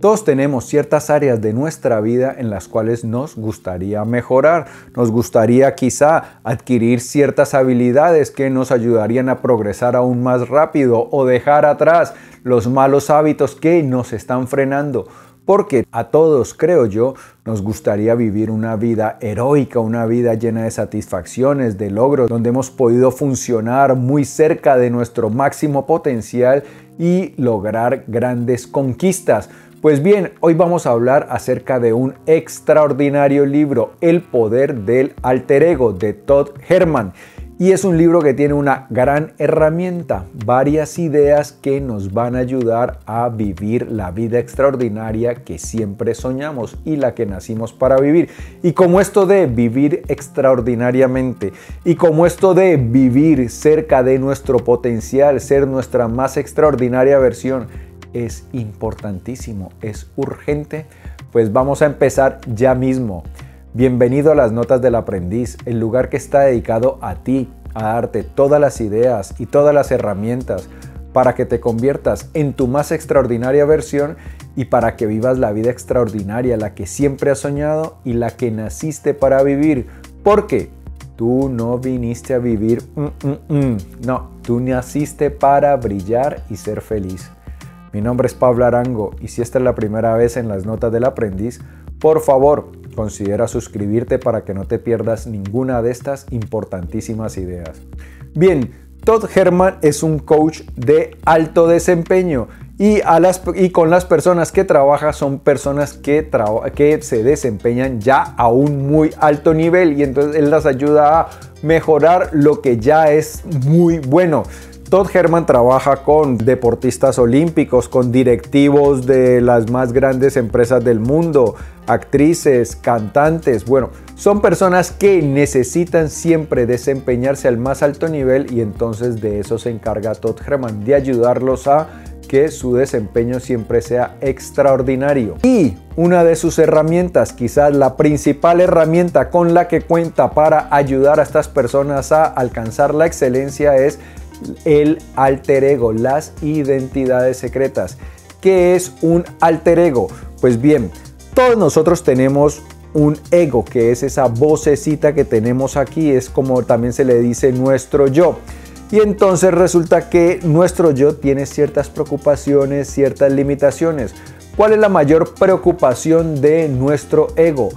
Todos tenemos ciertas áreas de nuestra vida en las cuales nos gustaría mejorar. Nos gustaría quizá adquirir ciertas habilidades que nos ayudarían a progresar aún más rápido o dejar atrás los malos hábitos que nos están frenando. Porque a todos, creo yo, nos gustaría vivir una vida heroica, una vida llena de satisfacciones, de logros, donde hemos podido funcionar muy cerca de nuestro máximo potencial y lograr grandes conquistas. Pues bien, hoy vamos a hablar acerca de un extraordinario libro, El poder del alter ego, de Todd Herman. Y es un libro que tiene una gran herramienta, varias ideas que nos van a ayudar a vivir la vida extraordinaria que siempre soñamos y la que nacimos para vivir. Y como esto de vivir extraordinariamente y como esto de vivir cerca de nuestro potencial, ser nuestra más extraordinaria versión, es importantísimo, es urgente, pues vamos a empezar ya mismo. Bienvenido a las Notas del Aprendiz, el lugar que está dedicado a ti, a darte todas las ideas y todas las herramientas para que te conviertas en tu más extraordinaria versión y para que vivas la vida extraordinaria, la que siempre has soñado y la que naciste para vivir. Porque tú no viniste a vivir, mm, mm, mm. no, tú naciste para brillar y ser feliz. Mi nombre es Pablo Arango y si esta es la primera vez en las notas del aprendiz, por favor considera suscribirte para que no te pierdas ninguna de estas importantísimas ideas. Bien, Todd Herman es un coach de alto desempeño y, con las personas que trabaja son personas que se desempeñan ya a un muy alto nivel y entonces él las ayuda a mejorar lo que ya es muy bueno. Todd Herman trabaja con deportistas olímpicos, con directivos de las más grandes empresas del mundo, actrices, cantantes. Bueno, son personas que necesitan siempre desempeñarse al más alto nivel y entonces de eso se encarga Todd Herman, de ayudarlos a que su desempeño siempre sea extraordinario. Y una de sus herramientas, quizás la principal herramienta con la que cuenta para ayudar a estas personas a alcanzar la excelencia es el alter ego, las identidades secretas. ¿Qué es un alter ego? Pues bien, todos nosotros tenemos un ego, que es esa vocecita que tenemos aquí, es como también se le dice nuestro yo. Y entonces resulta que nuestro yo tiene ciertas preocupaciones, ciertas limitaciones. ¿Cuál es la mayor preocupación de nuestro ego?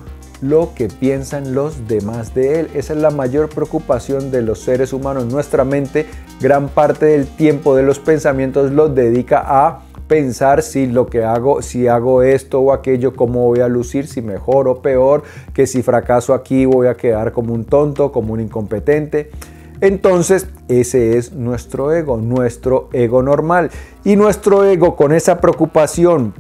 Lo que piensan los demás de él. Esa es la mayor preocupación de los seres humanos. Nuestra mente gran parte del tiempo de los pensamientos los dedica a pensar si lo que hago, si hago esto o aquello, cómo voy a lucir, si mejor o peor, que si fracaso aquí voy a quedar como un tonto, como un incompetente. Entonces, ese es nuestro ego, nuestro ego normal. Y nuestro ego con esa preocupación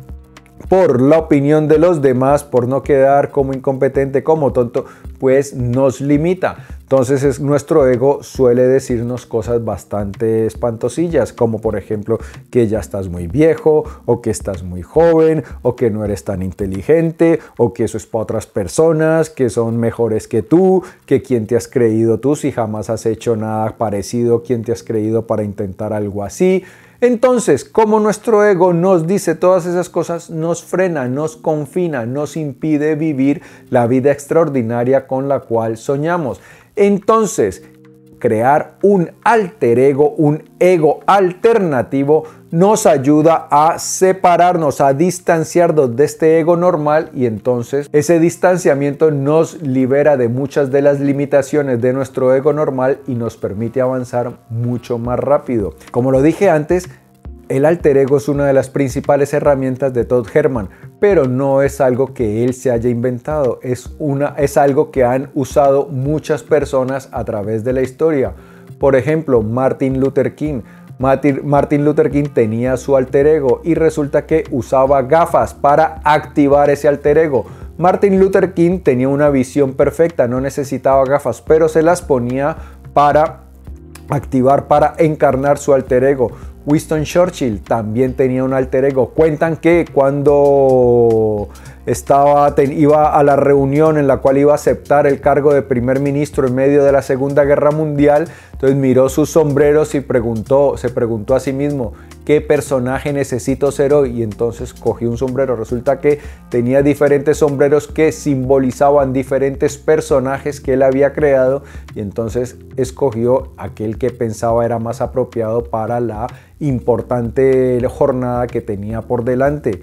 por la opinión de los demás, por no quedar como incompetente, como tonto, pues nos limita. Entonces es, nuestro ego suele decirnos cosas bastante espantosillas, como por ejemplo que ya estás muy viejo, o que estás muy joven, o que no eres tan inteligente, o que eso es para otras personas, que son mejores que tú, que quién te has creído tú si jamás has hecho nada parecido, quién te has creído para intentar algo así. Entonces, como nuestro ego nos dice todas esas cosas, nos frena, nos confina, nos impide vivir la vida extraordinaria con la cual soñamos. Entonces, crear un alter ego, un ego alternativo, nos ayuda a separarnos, a distanciarnos de este ego normal y entonces ese distanciamiento nos libera de muchas de las limitaciones de nuestro ego normal y nos permite avanzar mucho más rápido. Como lo dije antes, el alter ego es una de las principales herramientas de Todd Herman, pero no es algo que él se haya inventado, es, una, es algo que han usado muchas personas a través de la historia. Por ejemplo, Martin Luther King. Martin Luther King tenía su alter ego y resulta que usaba gafas para activar ese alter ego. Martin Luther King tenía una visión perfecta, no necesitaba gafas, pero se las ponía para activar, para encarnar su alter ego. Winston Churchill también tenía un alter ego. Cuentan que cuando estaba, iba a la reunión en la cual iba a aceptar el cargo de primer ministro en medio de la Segunda Guerra Mundial, entonces miró sus sombreros y preguntó, se preguntó a sí mismo, qué personaje necesito ser hoy y entonces cogí un sombrero. Resulta que tenía diferentes sombreros que simbolizaban diferentes personajes que él había creado y entonces escogió aquel que pensaba era más apropiado para la importante jornada que tenía por delante.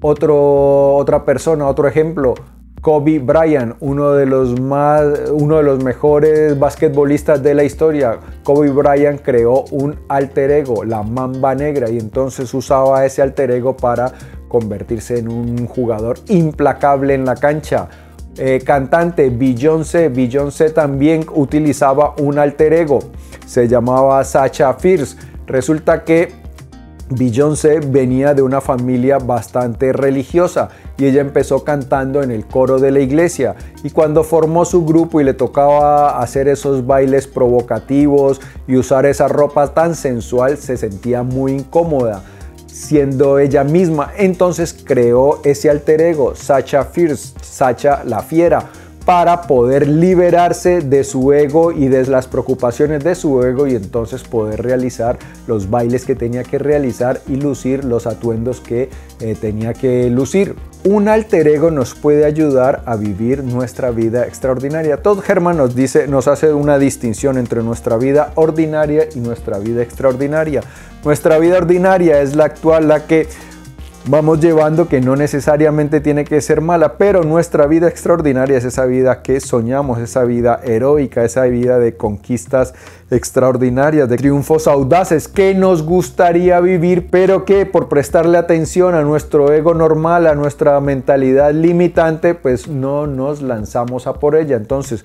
Otro, otra persona, otro ejemplo, Kobe Bryant, uno de los más, uno de los mejores basquetbolistas de la historia. Kobe Bryant creó un alter ego, la Mamba Negra, y entonces usaba ese alter ego para convertirse en un jugador implacable en la cancha. Eh, cantante Beyoncé, Beyoncé también utilizaba un alter ego, se llamaba Sacha Fierce. Resulta que Beyoncé venía de una familia bastante religiosa y ella empezó cantando en el coro de la iglesia y cuando formó su grupo y le tocaba hacer esos bailes provocativos y usar esa ropa tan sensual se sentía muy incómoda siendo ella misma. Entonces creó ese alter ego, Sacha Fierce, Sacha la Fiera, para poder liberarse de su ego y de las preocupaciones de su ego y entonces poder realizar los bailes que tenía que realizar y lucir los atuendos que eh, tenía que lucir. Un alter ego nos puede ayudar a vivir nuestra vida extraordinaria. Todd Herman nos dice, nos hace una distinción entre nuestra vida ordinaria y nuestra vida extraordinaria. Nuestra vida ordinaria es la actual, la que vamos llevando que no necesariamente tiene que ser mala, pero nuestra vida extraordinaria es esa vida que soñamos, esa vida heroica, esa vida de conquistas extraordinarias, de triunfos audaces que nos gustaría vivir, pero que por prestarle atención a nuestro ego normal, a nuestra mentalidad limitante, pues no nos lanzamos a por ella. Entonces,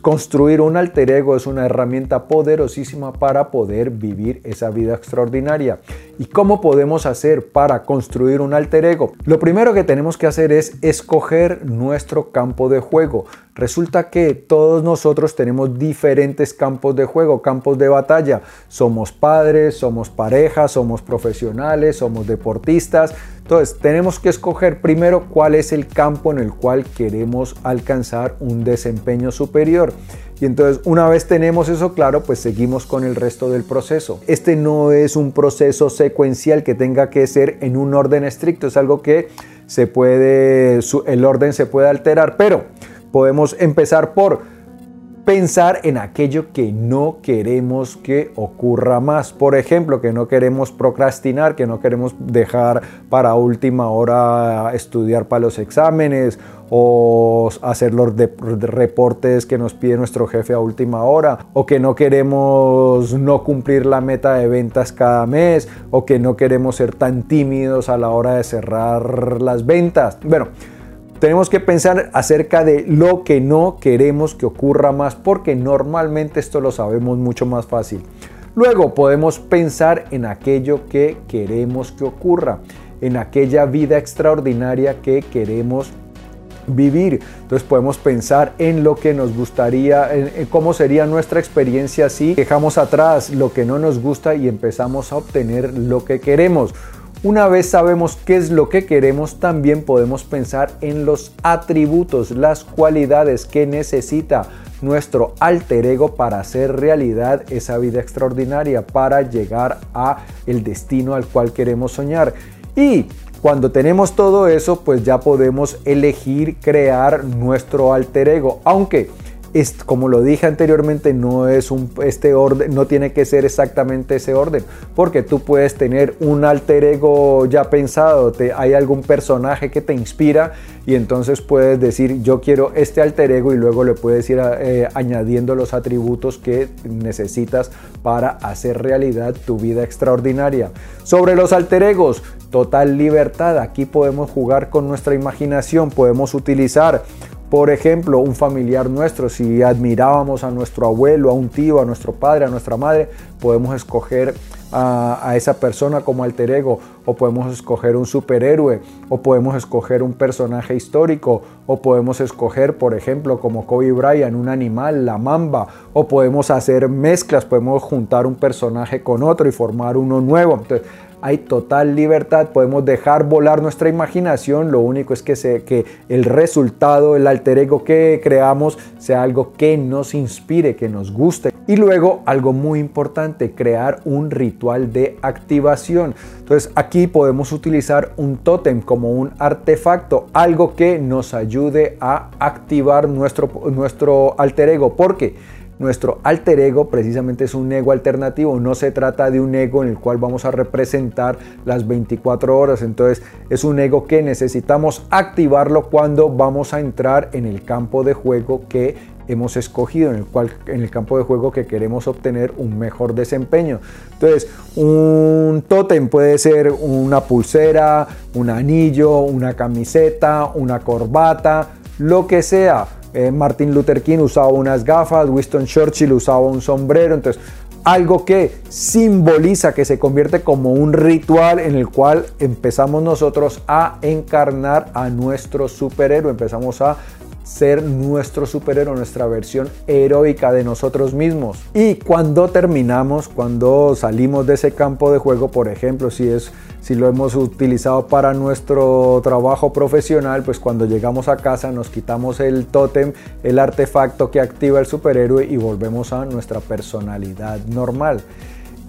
construir un alter ego es una herramienta poderosísima para poder vivir esa vida extraordinaria. ¿Y cómo podemos hacer para construir un alter ego? Lo primero que tenemos que hacer es escoger nuestro campo de juego. Resulta que todos nosotros tenemos diferentes campos de juego, campos de batalla. Somos padres, somos parejas, somos profesionales, somos deportistas. Entonces tenemos que escoger primero cuál es el campo en el cual queremos alcanzar un desempeño superior. Y entonces una vez tenemos eso claro, pues seguimos con el resto del proceso. Este no es un proceso secuencial que tenga que ser en un orden estricto, es algo que se puede, el orden se puede alterar, pero podemos empezar por pensar en aquello que no queremos que ocurra más. Por ejemplo, que no queremos procrastinar, que no queremos dejar para última hora estudiar para los exámenes o hacer los reportes que nos pide nuestro jefe a última hora, o que no queremos no cumplir la meta de ventas cada mes, o que no queremos ser tan tímidos a la hora de cerrar las ventas. Bueno, tenemos que pensar acerca de lo que no queremos que ocurra más, porque normalmente esto lo sabemos mucho más fácil. Luego podemos pensar en aquello que queremos que ocurra, en aquella vida extraordinaria que queremos vivir. Entonces podemos pensar en lo que nos gustaría, en, cómo sería nuestra experiencia si dejamos atrás lo que no nos gusta y empezamos a obtener lo que queremos. Una vez sabemos qué es lo que queremos, también podemos pensar en los atributos, las cualidades que necesita nuestro alter ego para hacer realidad esa vida extraordinaria, para llegar a el destino al cual queremos soñar. Y cuando tenemos todo eso, pues ya podemos elegir crear nuestro alter ego, aunque como lo dije anteriormente, no es este orden, no tiene que ser exactamente ese orden, porque tú puedes tener un alter ego ya pensado, te, hay algún personaje que te inspira y entonces puedes decir yo quiero este alter ego y luego le puedes ir eh, añadiendo los atributos que necesitas para hacer realidad tu vida extraordinaria. Sobre los alter egos, total libertad, aquí podemos jugar con nuestra imaginación, podemos utilizar por ejemplo, un familiar nuestro, si admirábamos a nuestro abuelo, a un tío, a nuestro padre, a nuestra madre, podemos escoger a, esa persona como alter ego, o podemos escoger un superhéroe, o podemos escoger un personaje histórico, o podemos escoger, por ejemplo, como Kobe Bryant, un animal, la mamba, o podemos hacer mezclas, podemos juntar un personaje con otro y formar uno nuevo. Hay total libertad, podemos dejar volar nuestra imaginación, lo único es que, el resultado, el alter ego que creamos sea algo que nos inspire, que nos guste. Y luego algo muy importante, crear un ritual de activación. Entonces aquí podemos utilizar un tótem como un artefacto, algo que nos ayude a activar nuestro, nuestro alter ego. porque nuestro alter ego precisamente es un ego alternativo, no se trata de un ego en el cual vamos a representar las 24 horas, entonces es un ego que necesitamos activarlo cuando vamos a entrar en el campo de juego que hemos escogido, en el, cual, en el campo de juego que queremos obtener un mejor desempeño. Entonces, un tótem puede ser una pulsera, un anillo, una camiseta, una corbata, lo que sea eh, Martin Luther King usaba unas gafas, Winston Churchill usaba un sombrero, entonces algo que simboliza, que se convierte como un ritual en el cual empezamos nosotros a encarnar a nuestro superhéroe, empezamos a ser nuestro superhéroe, nuestra versión heroica de nosotros mismos. Y cuando terminamos, cuando salimos de ese campo de juego, por ejemplo, si es si lo hemos utilizado para nuestro trabajo profesional, pues cuando llegamos a casa nos quitamos el tótem, el artefacto que activa el superhéroe y volvemos a nuestra personalidad normal.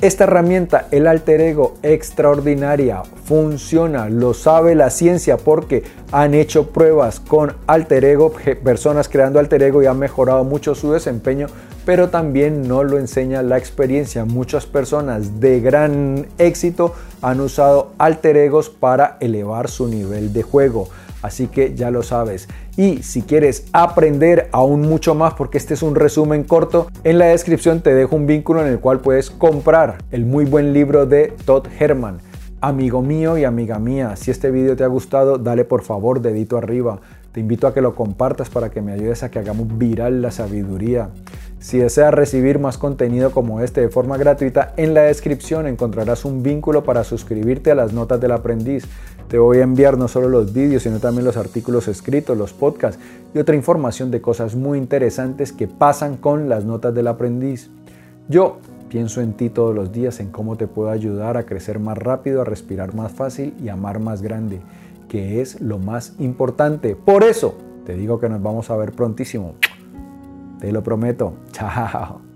Esta herramienta, el alter ego extraordinaria, funciona, lo sabe la ciencia porque han hecho pruebas con alter ego, personas creando alter ego y han mejorado mucho su desempeño, pero también no lo enseña la experiencia. Muchas personas de gran éxito han usado alter egos para elevar su nivel de juego. Así que ya lo sabes. Y si quieres aprender aún mucho más, porque este es un resumen corto, en la descripción te dejo un vínculo en el cual puedes comprar el muy buen libro de Todd Herman. Amigo mío y amiga mía, si este video te ha gustado, dale por favor dedito arriba. Te invito a que lo compartas para que me ayudes a que hagamos viral la sabiduría. Si deseas recibir más contenido como este de forma gratuita, en la descripción encontrarás un vínculo para suscribirte a las notas del aprendiz. Te voy a enviar no solo los vídeos, sino también los artículos escritos, los podcasts y otra información de cosas muy interesantes que pasan con las notas del aprendiz. Yo pienso en ti todos los días, en cómo te puedo ayudar a crecer más rápido, a respirar más fácil y amar más grande, que es lo más importante. Por eso te digo que nos vamos a ver prontísimo. Te lo prometo. Chao.